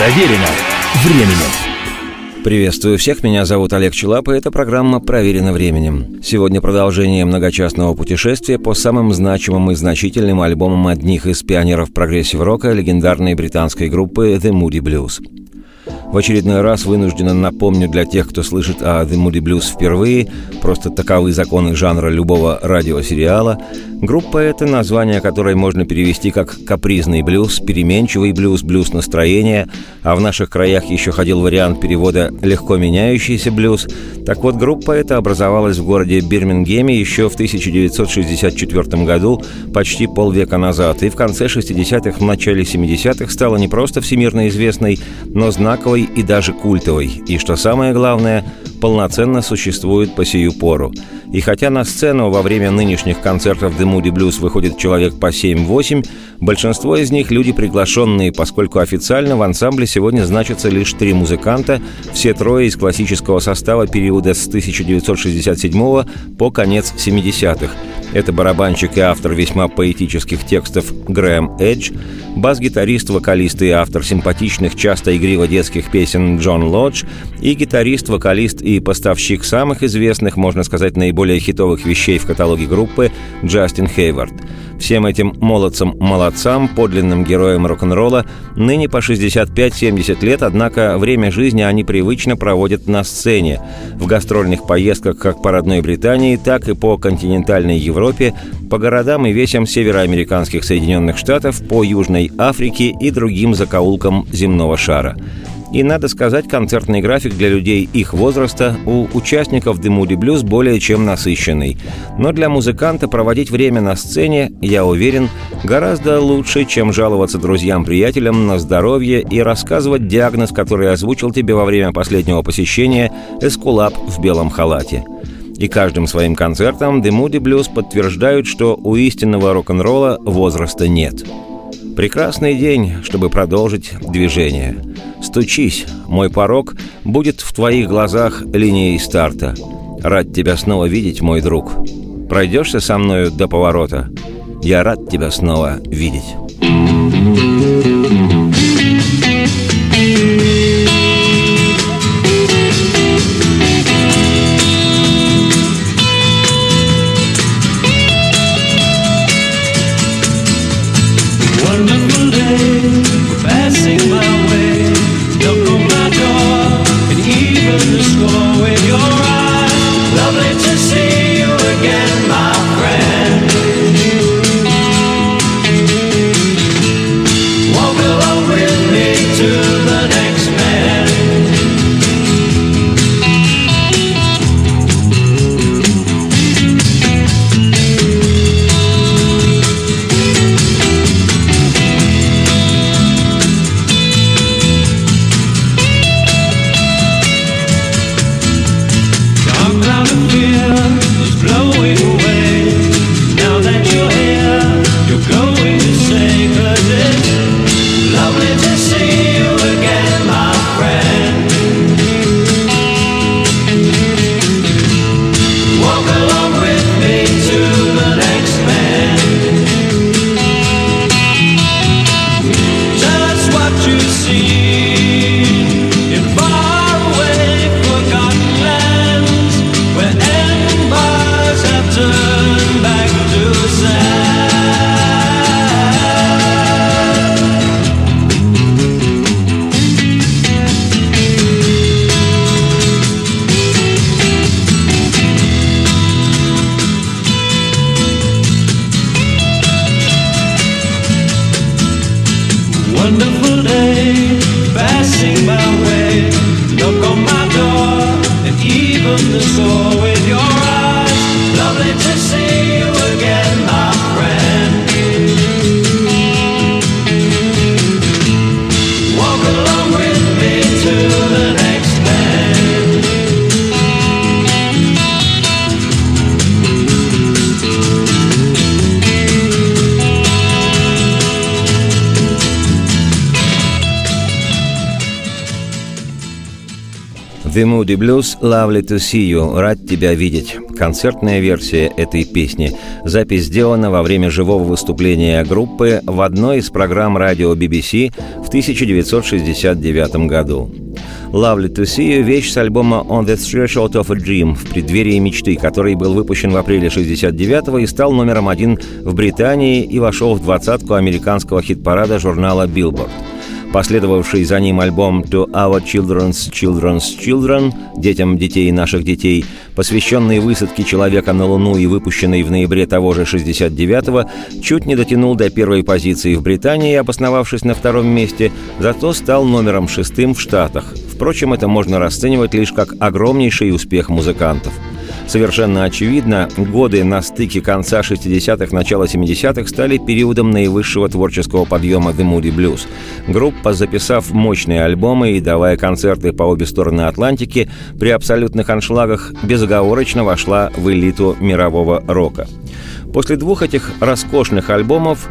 Проверено временем. Приветствую всех, меня зовут Олег Челап, и это программа «Проверено временем». Сегодня продолжение многочастного путешествия по самым значимым и значительным альбомам одних из пионеров прогрессив-рока легендарной британской группы The Moody Blues. В очередной раз вынужденно напомню для тех, кто слышит о The Moody Blues впервые, просто таковы законы жанра любого радиосериала. Группа — это название которой можно перевести как «капризный блюз», «переменчивый блюз», «блюз настроения», а в наших краях еще ходил вариант перевода «легко меняющийся блюз». Так вот, группа эта образовалась в городе Бирмингеме еще в 1964 году, почти полвека назад, и в конце 60-х, в начале 70-х стала не просто всемирно известной, но знаковой и даже культовой, и, что самое главное, полноценно существует по сию пору. И хотя на сцену во время нынешних концертов The Moody Blues выходит человек по 7-8, большинство из них люди приглашенные, поскольку официально в ансамбле сегодня значатся лишь три музыканта, все трое из классического состава периода с 1967 по конец 70-х. Это барабанщик и автор весьма поэтических текстов Грэм Эдж, бас-гитарист, вокалист и автор симпатичных, часто игриво детских песен Джон Лодж и гитарист, вокалист и поставщик самых известных, можно сказать, наиболее хитовых вещей в каталоге группы Джастин Хейвард. Всем этим молодцам-молодцам, подлинным героям рок-н-ролла, ныне по 65-70 лет, однако время жизни они привычно проводят на сцене, в гастрольных поездках как по родной Британии, так и по континентальной Европе, по городам и весям североамериканских Соединенных Штатов, по Южной Африке и другим закоулкам земного шара. И, надо сказать, концертный график для людей их возраста у участников Moody Blues более чем насыщенный. Но для музыканта проводить время на сцене, я уверен, гораздо лучше, чем жаловаться друзьям-приятелям на здоровье и рассказывать диагноз, который озвучил тебе во время последнего посещения Эскулап в белом халате. И каждым своим концертом The Moody Blues подтверждают, что у истинного рок-н-ролла возраста нет. Прекрасный день, чтобы продолжить движение. Стучись, мой порог будет в твоих глазах линией старта. Рад тебя снова видеть, мой друг. Пройдешься со мною до поворота? Я рад тебя снова видеть. wonderful day passing my way. Knock on my door, and even the door with your eyes, lovely to see. The Moody Blues «Lovely to see you» – «Рад тебя видеть». Концертная версия этой песни. Запись сделана во время живого выступления группы в одной из программ радио BBC в 1969 году. «Lovely to see you» – вещь с альбома «On the Threshold of a Dream» в преддверии мечты, который был выпущен в апреле 69 и стал номером один в Британии и вошел в двадцатку американского хит-парада журнала Billboard – Последовавший за ним альбом «To Our Children's Children's Children» – «Детям детей наших детей», посвященный высадке человека на Луну и выпущенный в ноябре того же 69-го, чуть не дотянул до первой позиции в Британии, обосновавшись на втором месте, зато стал номером шестым в Штатах. Впрочем, это можно расценивать лишь как огромнейший успех музыкантов – Совершенно очевидно, годы на стыке конца 60-х, начала 70-х стали периодом наивысшего творческого подъема The Moody Blues. Группа, записав мощные альбомы и давая концерты по обе стороны Атлантики, при абсолютных аншлагах безоговорочно вошла в элиту мирового рока. После двух этих роскошных альбомов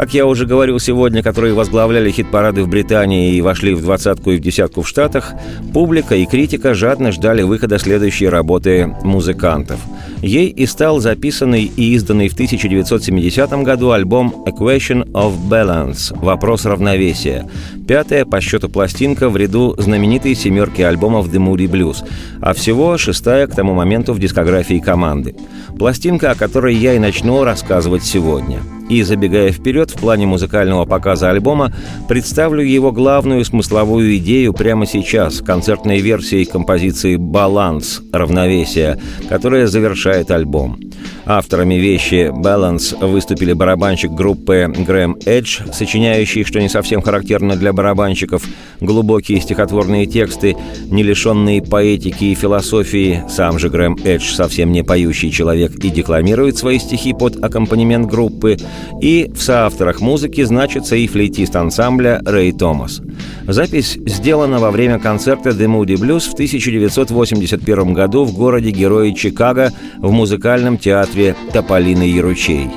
как я уже говорил сегодня, которые возглавляли хит-парады в Британии и вошли в двадцатку и в десятку в Штатах, публика и критика жадно ждали выхода следующей работы музыкантов. Ей и стал записанный и изданный в 1970 году альбом «A Question of Balance» – «Вопрос равновесия», пятая по счету пластинка в ряду знаменитой семерки альбомов The Moody Blues, а всего шестая к тому моменту в дискографии команды. Пластинка, о которой я и начну рассказывать сегодня – и, забегая вперед, в плане музыкального показа альбома, представлю его главную смысловую идею прямо сейчас, концертной версией композиции «Баланс» — «Равновесие», которая завершает альбом. Авторами вещи «Balance» выступили барабанщик группы Грэм Эдж, сочиняющий, что не совсем характерно для барабанщиков, глубокие стихотворные тексты, не лишенные поэтики и философии. Сам же Грэм Эдж совсем не поющий человек и декламирует свои стихи под аккомпанемент группы. И в соавторах музыки значится и флейтист ансамбля Рэй Томас. Запись сделана во время концерта The Moody Blues в 1981 году в городе-герое Чикаго в музыкальном театре «Тополиный ручей».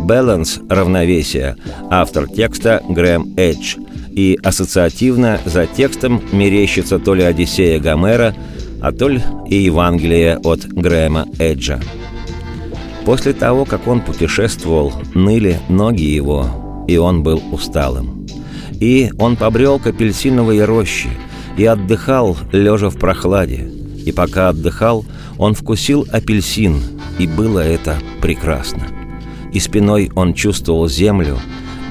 «Balance» — «Равновесие», автор текста Грэм Эдж. И ассоциативно за текстом мерещится то ли Одиссея Гомера, а то ли и Евангелие от Грэма Эджа. После того, как он путешествовал, ныли ноги его, и он был усталым. И он побрел к апельсиновой роще и отдыхал, лежа в прохладе. И пока отдыхал, он вкусил апельсин, и было это прекрасно. И спиной он чувствовал землю,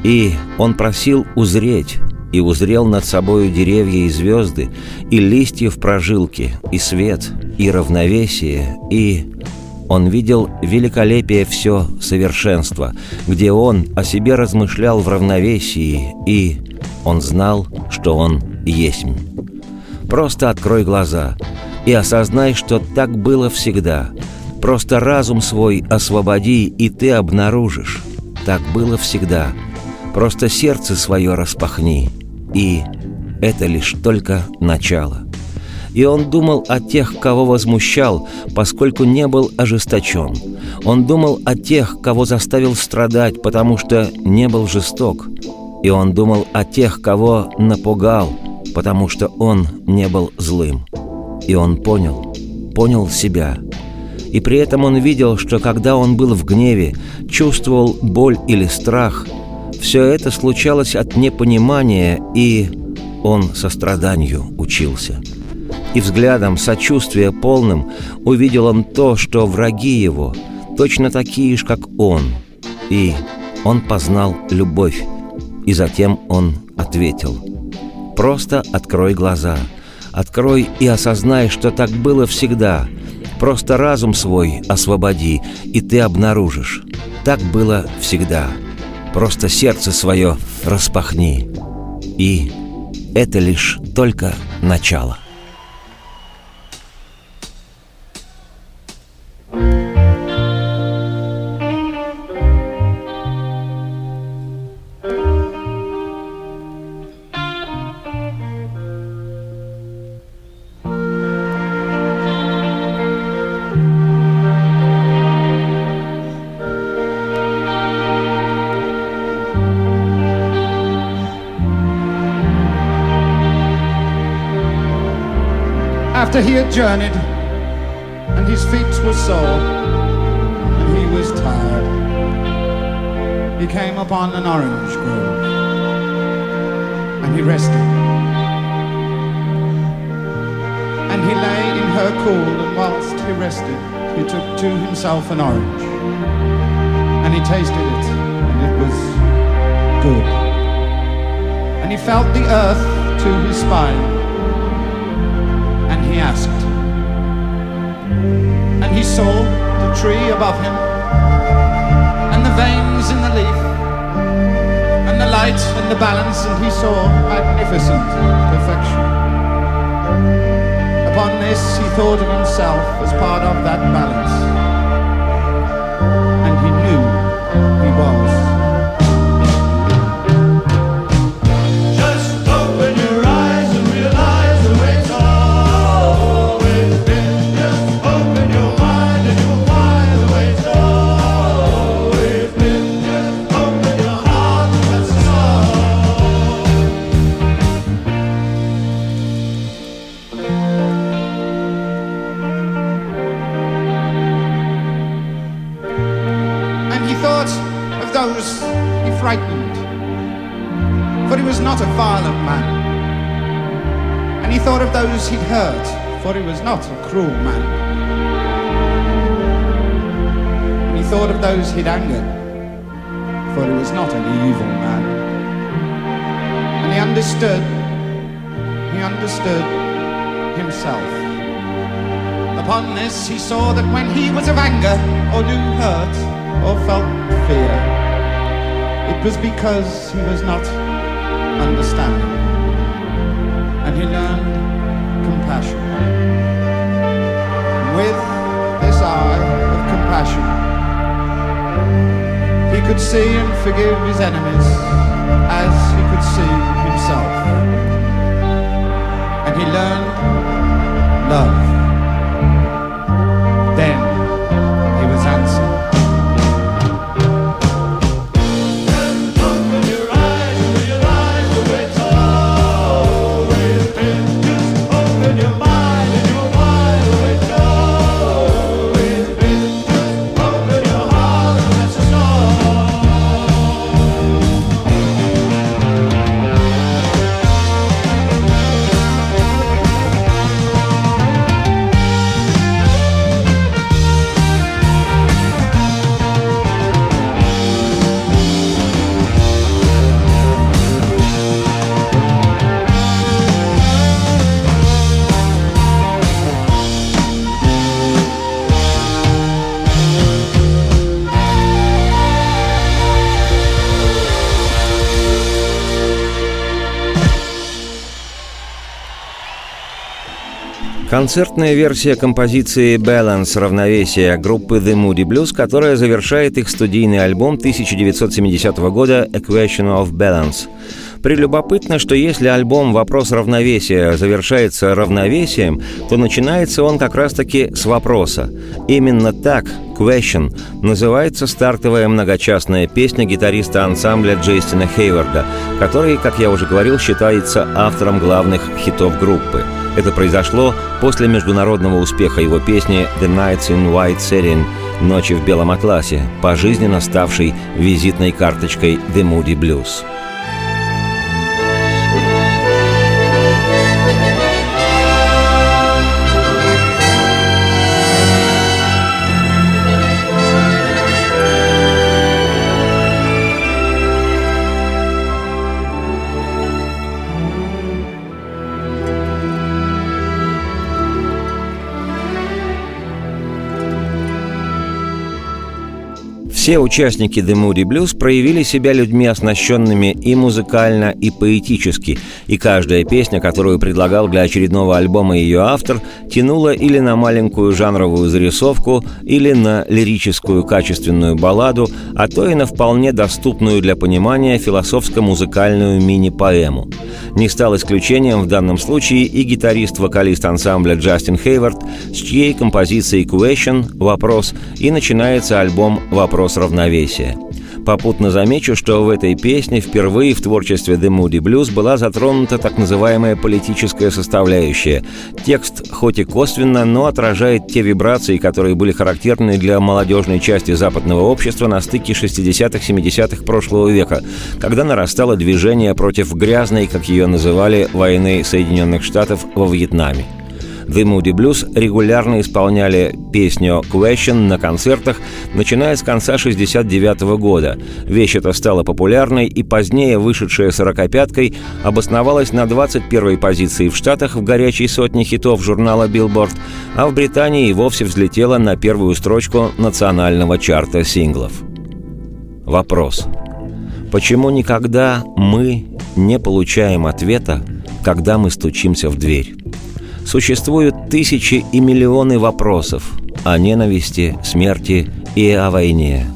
и он просил узреть, и узрел над собою деревья и звезды, и листья в прожилке, и свет, и равновесие, и... Он видел великолепие все совершенство, где он о себе размышлял в равновесии, и он знал, что он есть. Просто открой глаза и осознай, что так было всегда — Просто разум свой освободи, и ты обнаружишь. Так было всегда. Просто сердце свое распахни. И это лишь только начало. И он думал о тех, кого возмущал, поскольку не был ожесточен. Он думал о тех, кого заставил страдать, потому что не был жесток. И он думал о тех, кого напугал, потому что он не был злым. И он понял, понял себя – и при этом он видел, что когда он был в гневе, чувствовал боль или страх, все это случалось от непонимания, и он состраданию учился. И взглядом сочувствия полным увидел он то, что враги его точно такие же, как он. И он познал любовь, и затем он ответил «Просто открой глаза, открой и осознай, что так было всегда, Просто разум свой освободи, и ты обнаружишь. Так было всегда. Просто сердце свое распахни. И это лишь только начало. Had journeyed, and his feet were sore, and he was tired, he came upon an orange grove, and he rested. And he lay in her cool, and whilst he rested, he took to himself an orange, and he tasted it, and it was good. And he felt the earth to his spine, saw the tree above him, and the veins in the leaf, and the light and the balance, and he saw magnificent perfection. Upon this, he thought of himself as part of that balance, and he knew he was. Those he'd hurt, for he was not a cruel man. And he thought of those he'd angered, for he was not an evil man. And he understood, he understood himself. Upon this, he saw that when he was of anger, or knew hurt, or felt fear, it was because he was not understanding. And he learned compassion. With this eye of compassion, he could see and forgive his enemies as he could see himself. And he learned love. Концертная версия композиции «Balance» равновесие группы The Moody Blues, которая завершает их студийный альбом 1970 года «A Question of Balance». Прелюбопытно, что если альбом «Вопрос равновесия» завершается равновесием, то начинается он как раз-таки с вопроса. Именно так, «Question», называется стартовая многочастная песня гитариста ансамбля Джейстина Хейварда, который, как я уже говорил, считается автором главных хитов группы. Это произошло после международного успеха его песни «The Nights in White Satin» «Ночи в белом атласе», пожизненно ставшей визитной карточкой «The Moody Blues». Все участники The Moody Blues проявили себя людьми, оснащенными и музыкально, и поэтически, и каждая песня, которую предлагал для очередного альбома ее автор, тянула или на маленькую жанровую зарисовку, или на лирическую качественную балладу, а то и на вполне доступную для понимания философско-музыкальную мини-поэму. Не стал исключением в данном случае и гитарист-вокалист ансамбля Джастин Хейвард, с чьей композицией «Question» — «Вопрос» и начинается альбом «Вопрос равновесия». Попутно замечу, что в этой песне впервые в творчестве The Moody Blues была затронута так называемая политическая составляющая. Текст хоть и косвенно, но отражает те вибрации, которые были характерны для молодежной части западного общества на стыке 60-70-х прошлого века, когда нарастало движение против грязной, как ее называли, войны Соединенных Штатов во Вьетнаме. The Moody Blues регулярно исполняли песню Question на концертах, начиная с конца 69 года. Вещь эта стала популярной, и позднее вышедшая «сорокопяткой» обосновалась на 21-й позиции в Штатах в горячей сотне хитов журнала Billboard, а в Британии и вовсе взлетела на первую строчку национального чарта синглов. Вопрос. Почему никогда мы не получаем ответа, когда мы стучимся в дверь? Существуют тысячи и миллионы вопросов о ненависти, смерти и о войне.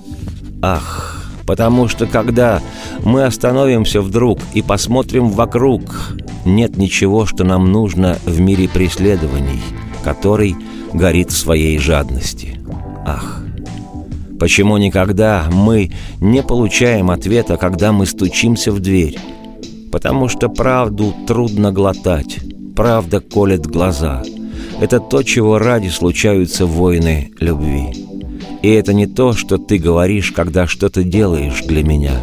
Ах, потому что когда мы остановимся вдруг и посмотрим вокруг, нет ничего, что нам нужно в мире преследований, который горит в своей жадности. Ах, почему никогда мы не получаем ответа, когда мы стучимся в дверь? Потому что правду трудно глотать, правда колет глаза. Это то, чего ради случаются войны любви. И это не то, что ты говоришь, когда что-то делаешь для меня.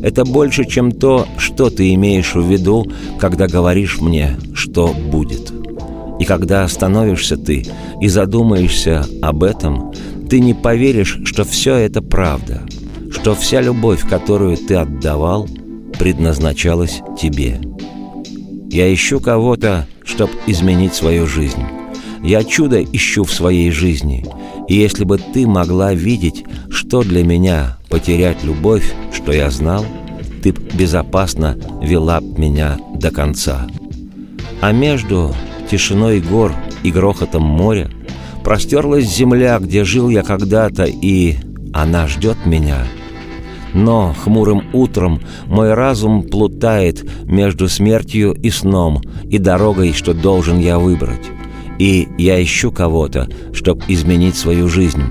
Это больше, чем то, что ты имеешь в виду, когда говоришь мне, что будет. И когда остановишься ты и задумаешься об этом, ты не поверишь, что все это правда, что вся любовь, которую ты отдавал, предназначалась тебе. Я ищу кого-то, чтобы изменить свою жизнь. Я чудо ищу в своей жизни. И если бы ты могла видеть, что для меня потерять любовь, что я знал, ты б безопасно вела б меня до конца. А между тишиной гор и грохотом моря простерлась земля, где жил я когда-то, и она ждет меня — но хмурым утром мой разум плутает между смертью и сном, и дорогой, что должен я выбрать. И я ищу кого-то, чтобы изменить свою жизнь.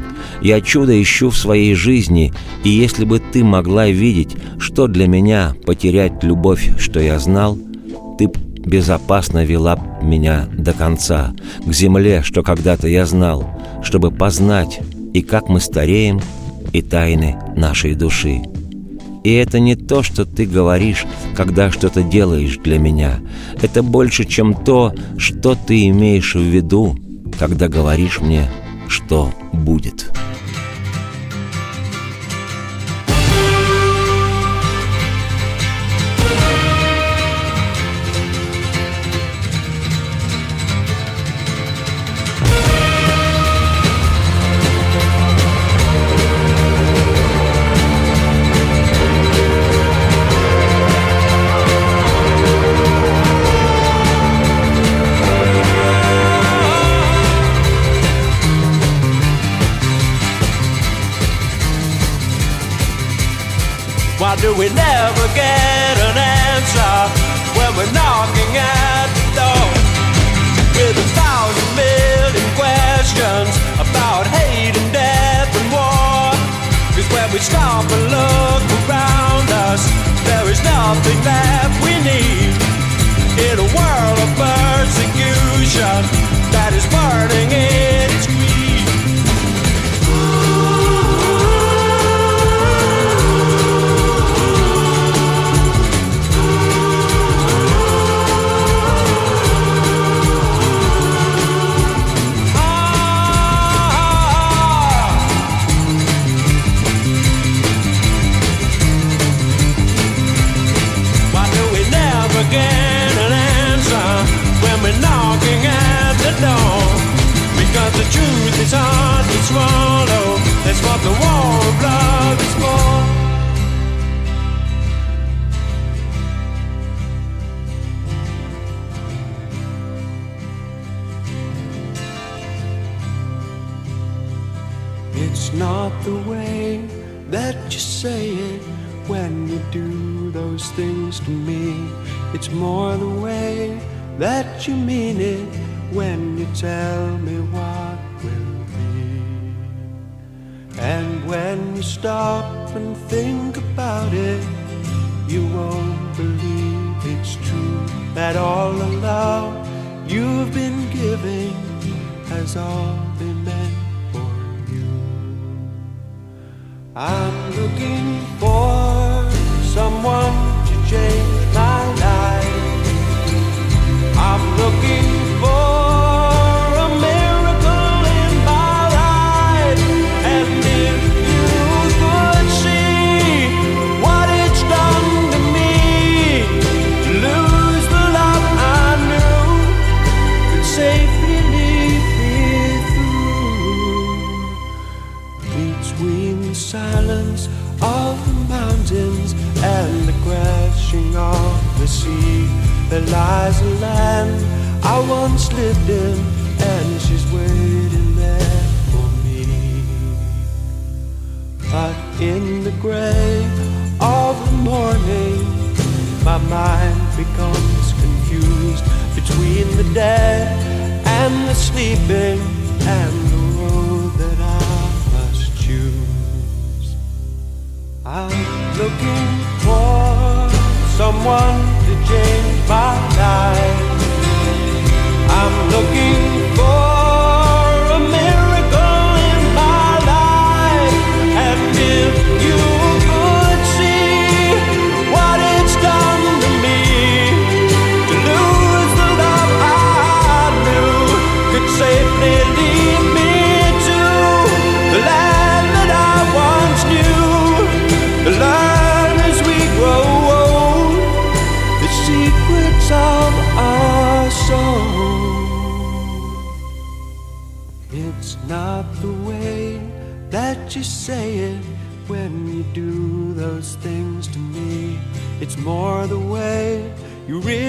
Я чудо ищу в своей жизни, и если бы ты могла видеть, что для меня потерять любовь, что я знал, ты безопасно вела меня до конца, к земле, что когда-то я знал, чтобы познать и как мы стареем, и тайны нашей души. И это не то, что ты говоришь, когда что-то делаешь для меня. Это больше, чем то, что ты имеешь в виду, когда говоришь мне, что будет. we're doing I'm looking for someone lies a land I once lived in, and she's waiting there for me. But in the gray of the morning, my mind becomes confused between the dead and the sleeping and the road that I must choose. I'm looking for someone to change my life, I'm looking more the way you really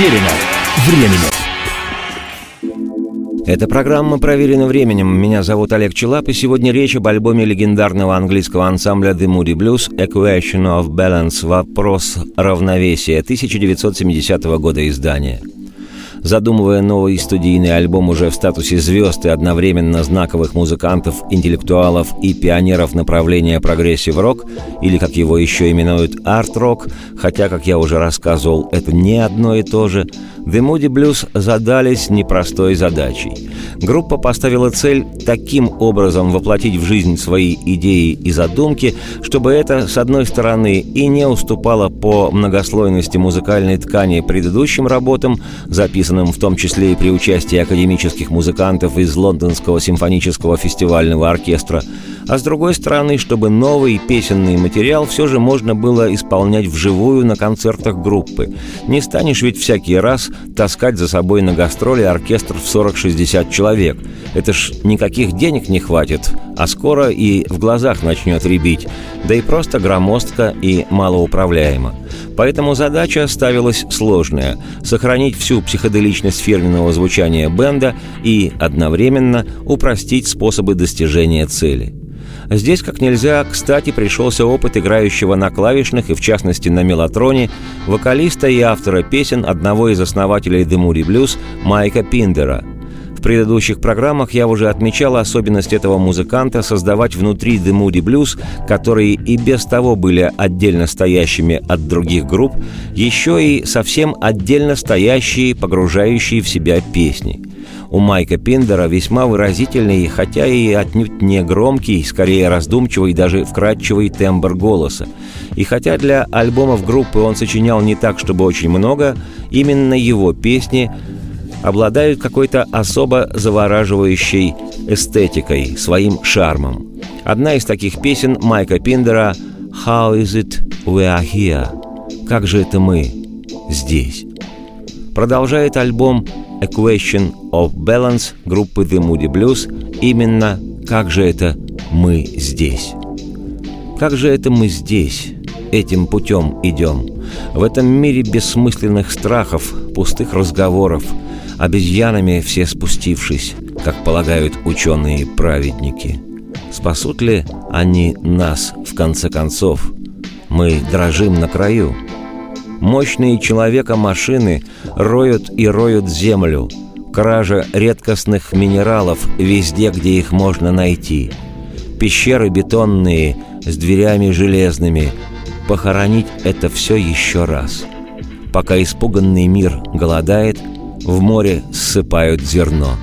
Проверено временем. Эта программа проверена временем. Меня зовут Олег Челап, и сегодня речь об альбоме легендарного английского ансамбля The Moody Blues «A Question of Balance» «Вопрос равновесия» 1970 года издания. Задумывая новый студийный альбом уже в статусе звезд и одновременно знаковых музыкантов, интеллектуалов и пионеров направления прогрессив-рок, или, как его еще именуют, арт-рок, хотя, как я уже рассказывал, это не одно и то же, The Moody Blues задались непростой задачей. Группа поставила цель таким образом воплотить в жизнь свои идеи и задумки, чтобы это, с одной стороны, и не уступало по многослойности музыкальной ткани предыдущим работам, записанным в том числе и при участии академических музыкантов из Лондонского симфонического фестивального оркестра, а с другой стороны, чтобы новый песенный материал все же можно было исполнять вживую на концертах группы. Не станешь ведь всякий раз таскать за собой на гастроли оркестр в 40-60 человек. Это ж никаких денег не хватит, а скоро и в глазах начнет рябить, да и просто громоздко и малоуправляемо. Поэтому задача ставилась сложная – сохранить всю психоделичность фирменного звучания бенда и одновременно упростить способы достижения цели – Здесь как нельзя кстати пришелся опыт играющего на клавишных и в частности на мелатроне вокалиста и автора песен одного из основателей The Moody Blues Майка Пиндера. В предыдущих программах я уже отмечал особенность этого музыканта создавать внутри The Moody Blues, которые и без того были отдельно стоящими от других групп, еще и совсем отдельно стоящие, погружающие в себя песни – у Майка Пиндера весьма выразительный, хотя и отнюдь не громкий, скорее раздумчивый, даже вкрадчивый тембр голоса. И хотя для альбомов группы он сочинял не так, чтобы очень много, именно его песни обладают какой-то особо завораживающей эстетикой, своим шармом. Одна из таких песен Майка Пиндера «How is it we are here?» «Как же это мы здесь?» Продолжает альбом Equation of Balance группы The Moody Blues именно «Как же это мы здесь?» Как же это мы здесь, этим путем идем? В этом мире бессмысленных страхов, пустых разговоров, обезьянами все спустившись, как полагают ученые-праведники. Спасут ли они нас, в конце концов? Мы дрожим на краю – Мощные человека-машины роют и роют землю. Кража редкостных минералов везде, где их можно найти. Пещеры бетонные с дверями железными. Похоронить это все еще раз. Пока испуганный мир голодает, в море ссыпают зерно.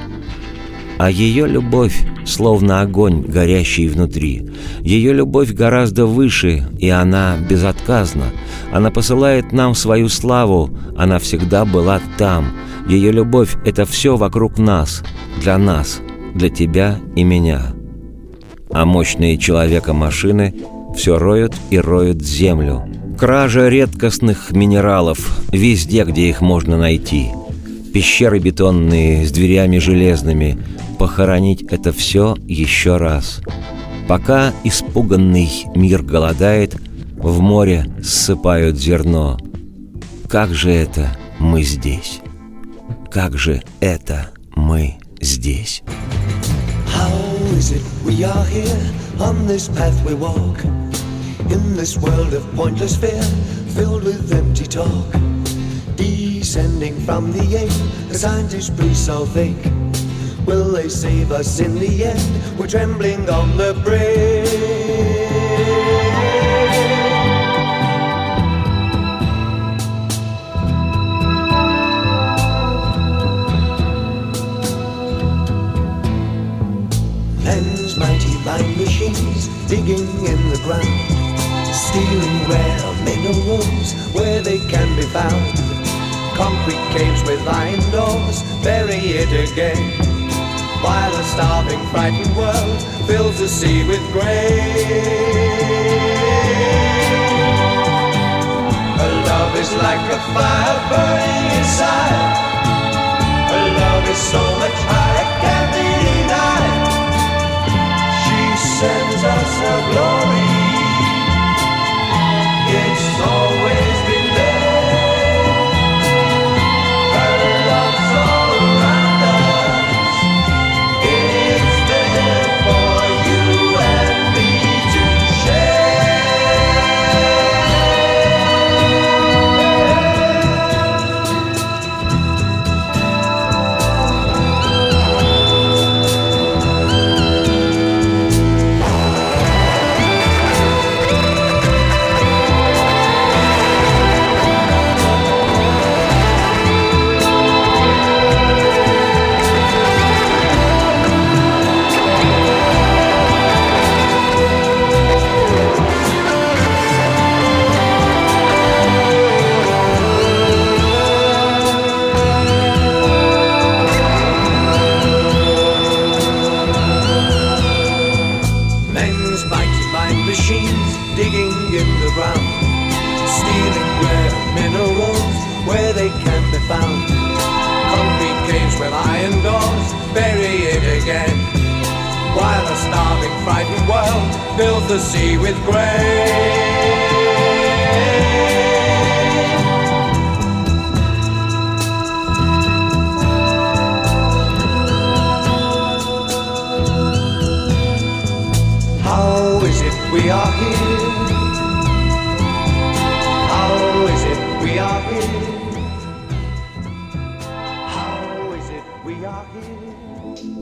А ее любовь словно огонь, горящий внутри. Ее любовь гораздо выше, и она безотказна. Она посылает нам свою славу, она всегда была там. Ее любовь — это все вокруг нас, для нас, для тебя и меня. А мощные человека-машины все роют и роют землю. Кража редкостных минералов везде, где их можно найти. Пещеры бетонные с дверями железными — похоронить это все еще раз. Пока испуганный мир голодает, в море ссыпают зерно. Как же это мы здесь? Как же это мы здесь? Filled with empty talk descending from the ape the scientists please all think Will they save us in the end? We're trembling on the brink. Men's mighty line machines digging in the ground, stealing rare minerals where they can be found. Concrete caves with iron doors bury it again while a starving, frightened world fills the sea with grain. A love is like a fire burning inside. A love is so much higher, can't be denied. She sends us her glory. It's always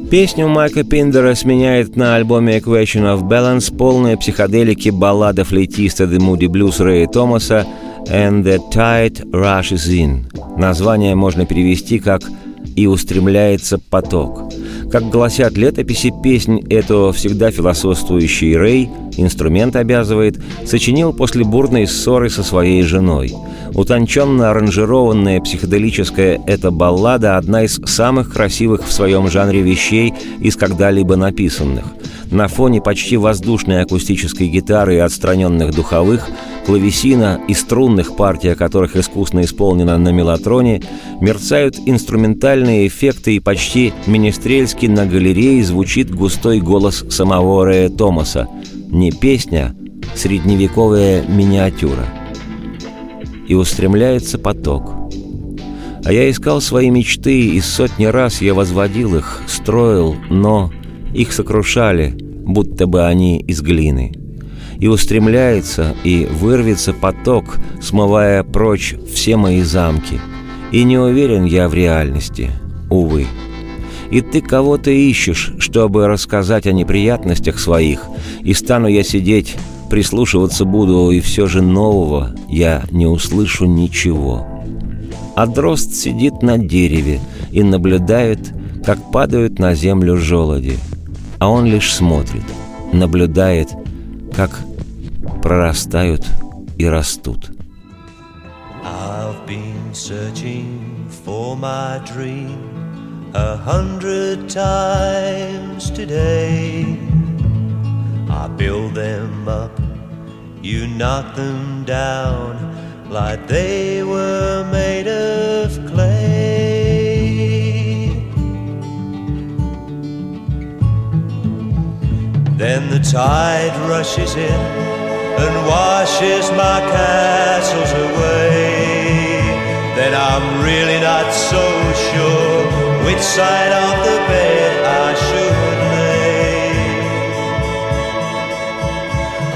Песню Майка Пиндера сменяет на альбоме Equation of Balance полная психоделики баллада флейтиста The Moody Blues Рэя Томаса «And the Tide Rushes In». Название можно перевести как «И устремляется поток». Как гласят летописи, песнь эту всегда философствующий Рэй, инструмент обязывает, сочинил после бурной ссоры со своей женой. Утонченно аранжированная психоделическая эта баллада – одна из самых красивых в своем жанре вещей из когда-либо написанных. На фоне почти воздушной акустической гитары и отстраненных духовых, клавесина и струнных, партия которых искусно исполнена на мелатроне, мерцают инструментальные эффекты и почти министрельски на галерее звучит густой голос самого Рэя Томаса. Не песня, средневековая миниатюра. И устремляется поток. А я искал свои мечты, и сотни раз я возводил их, строил, но их сокрушали, будто бы они из глины. И устремляется, и вырвется поток, смывая прочь все мои замки. И не уверен я в реальности, увы. И ты кого-то ищешь, чтобы рассказать о неприятностях своих, и стану я сидеть, прислушиваться буду, и все же нового я не услышу ничего. А дрозд сидит на дереве и наблюдает, как падают на землю желуди, а он лишь смотрит, наблюдает, как прорастают и растут. I've been searching for my dream a hundred times today. I build them up, you knock them down like they were made of clay. Then the tide rushes in and washes my castles away. Then I'm really not so sure which side of the bed I should lay.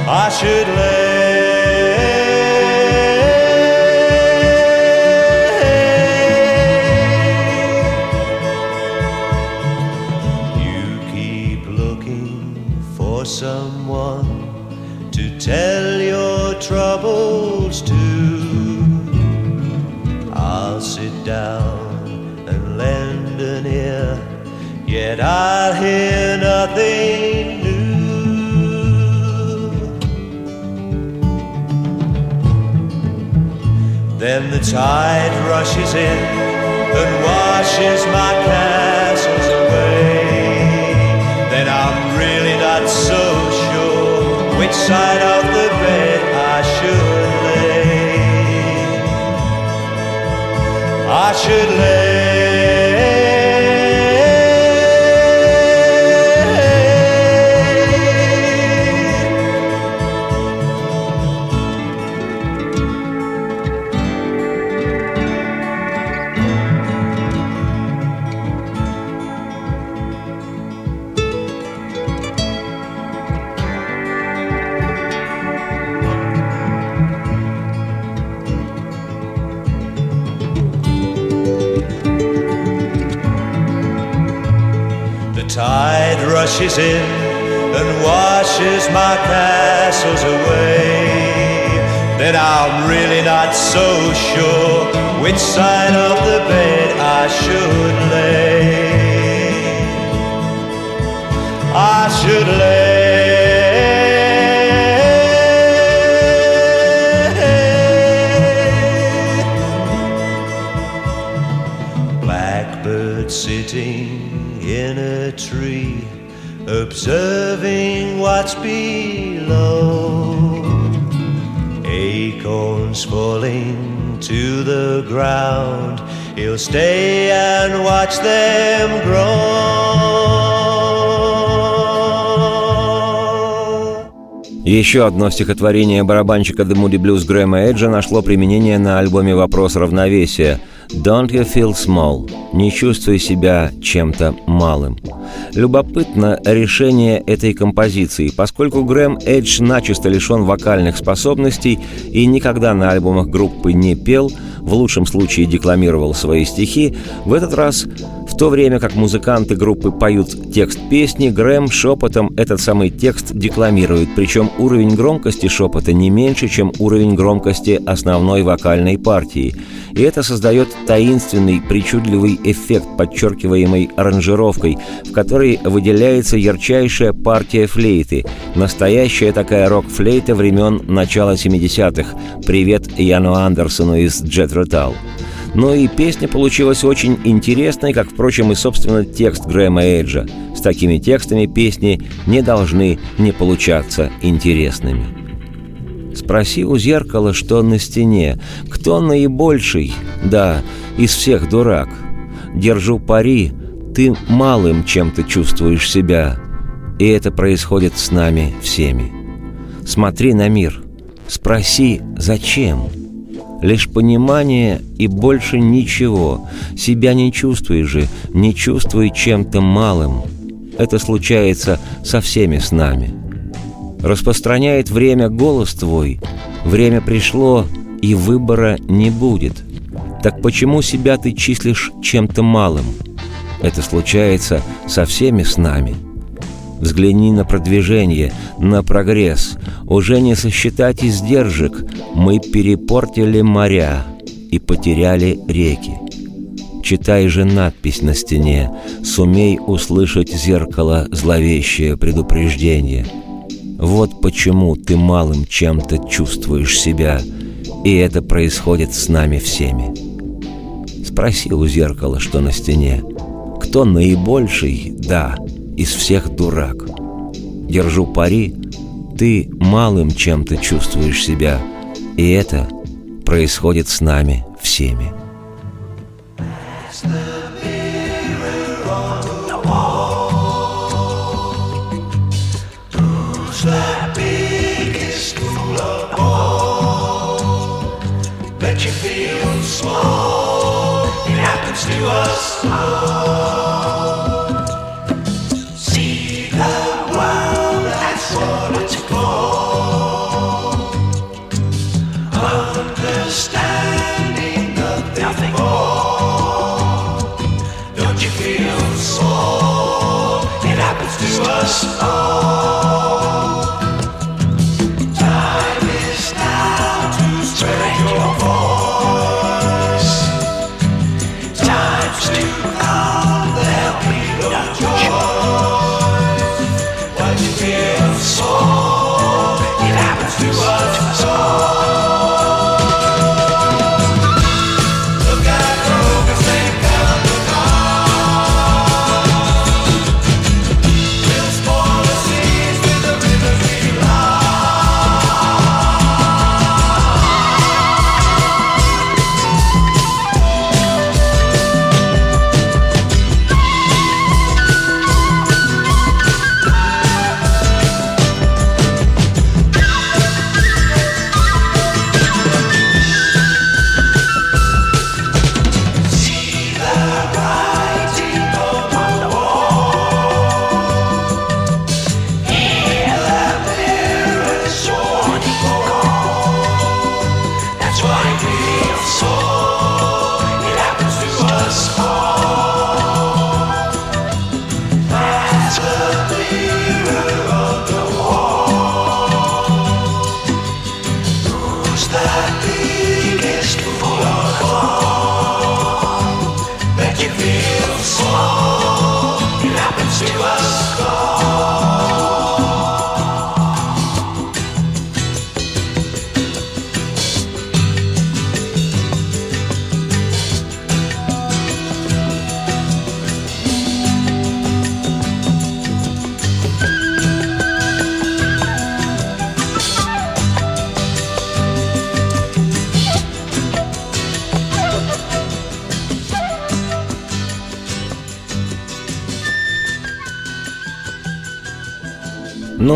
I should lay. Then the tide rushes in and washes my castles away. Then I'm really not so sure which side of the bed I should lay. I should lay. Rushes in and washes my castles away. Then I'm really not so sure which side of the bed I should lay. I should lay. Sitting in a tree, observing what's below. Acorns falling to the ground He'll stay and watch them grow. Еще одно стихотворение барабанщика The Moody Blues Грэма Эджа нашло применение на альбоме «Вопрос равновесия» «Don't you feel small?» «Не чувствуй себя чем-то малым». Любопытно решение этой композиции, поскольку Грэм Эдж начисто лишен вокальных способностей и никогда на альбомах группы не пел, в лучшем случае декламировал свои стихи, в этот раз в то время как музыканты группы поют текст песни, Грэм шепотом этот самый текст декламирует, причем уровень громкости шепота не меньше, чем уровень громкости основной вокальной партии. И это создает таинственный, причудливый эффект, подчеркиваемый аранжировкой, в которой выделяется ярчайшая партия флейты, настоящая такая рок-флейта времен начала 70-х. Привет Яну Андерсону из Jet Rotal. Но и песня получилась очень интересной, как, впрочем, и, собственно, текст Грэма Эйджа. С такими текстами песни не должны не получаться интересными. Спроси у зеркала, что на стене, кто наибольший, да, из всех дурак. Держу пари, ты малым чем-то чувствуешь себя, и это происходит с нами всеми. Смотри на мир, спроси, зачем? Лишь понимание и больше ничего. Себя не чувствуешь же, не чувствуй чем-то малым. Это случается со всеми с нами. Распространяет время голос твой, время пришло, и выбора не будет. Так почему себя ты числишь чем-то малым? Это случается со всеми с нами. Взгляни на продвижение, на прогресс. Уже не сосчитать издержек. Мы перепортили моря и потеряли реки. Читай же надпись на стене, сумей услышать зеркало зловещее предупреждение. Вот почему ты малым чем-то чувствуешь себя, и это происходит с нами всеми. Спроси у зеркала, что на стене. Кто наибольший, да, из всех дурак. Держу пари, ты малым чем-то чувствуешь себя, и это происходит с нами всеми. Small. It happens to us all.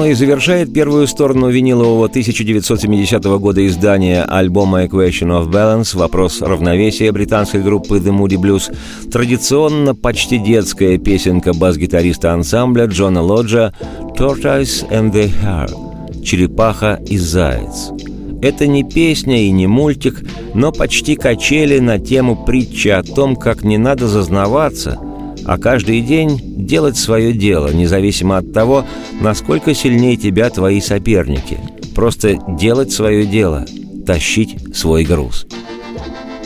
И завершает первую сторону винилового 1970 года издания альбома Equation of Balance «Вопрос равновесия» британской группы The Moody Blues традиционно почти детская песенка бас-гитариста ансамбля Джона Лоджа «Tortoise and the Hare» «Черепаха и заяц». Это не песня и не мультик, но почти качели на тему притчи о том, как не надо зазнаваться – а каждый день делать свое дело, независимо от того, насколько сильнее тебя твои соперники. Просто делать свое дело, тащить свой груз.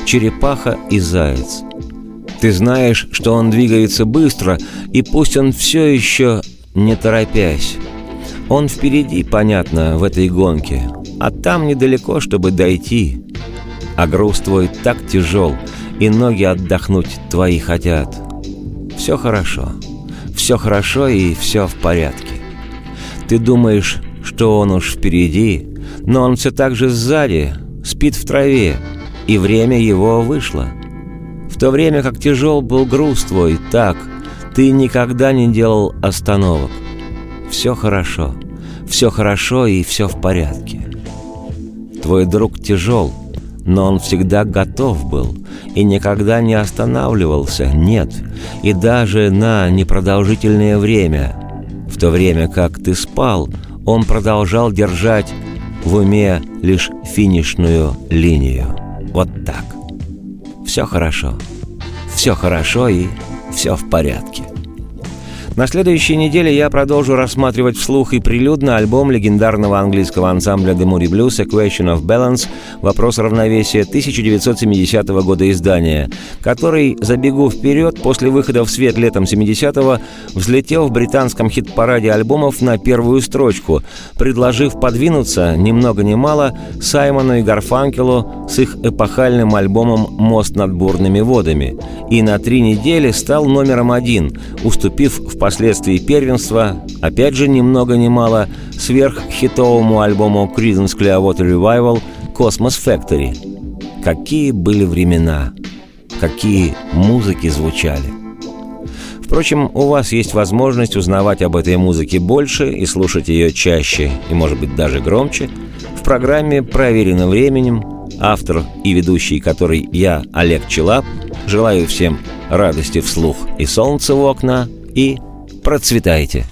Черепаха и заяц. Ты знаешь, что он двигается быстро, и пусть он все еще не торопясь. Он впереди, понятно, в этой гонке, а там недалеко, чтобы дойти. А груз твой так тяжел, и ноги отдохнуть твои хотят — все хорошо. Все хорошо и все в порядке. Ты думаешь, что он уж впереди, но он все так же сзади, спит в траве, и время его вышло. В то время как тяжел был груз твой, так, ты никогда не делал остановок. Все хорошо, все хорошо и все в порядке. Твой друг тяжел, но он всегда готов был и никогда не останавливался, нет, и даже на непродолжительное время. В то время как ты спал, он продолжал держать в уме лишь финишную линию. Вот так. Все хорошо. Все хорошо и все в порядке. На следующей неделе я продолжу рассматривать вслух и прилюдно альбом легендарного английского ансамбля The Moody Blues «Equation of Balance» «Вопрос равновесия» 1970 года издания, который, забегу вперед, после выхода в свет летом 70-го, взлетел в британском хит-параде альбомов на первую строчку, предложив подвинуться, ни много ни мало, Саймону и Гарфанкелу с их эпохальным альбомом «Мост над бурными водами», и на три недели стал номером один, уступив в впоследствии первенства, опять же ни много ни мало, сверххитовому альбому Creedence Clearwater Revival «Cosmos Factory». Какие были времена, какие музыки звучали. Впрочем, у вас есть возможность узнавать об этой музыке больше и слушать ее чаще и, может быть, даже громче в программе «Проверено временем», автор и ведущий которой я, Олег Челап, желаю всем радости вслух и солнца в окна, и Процветайте!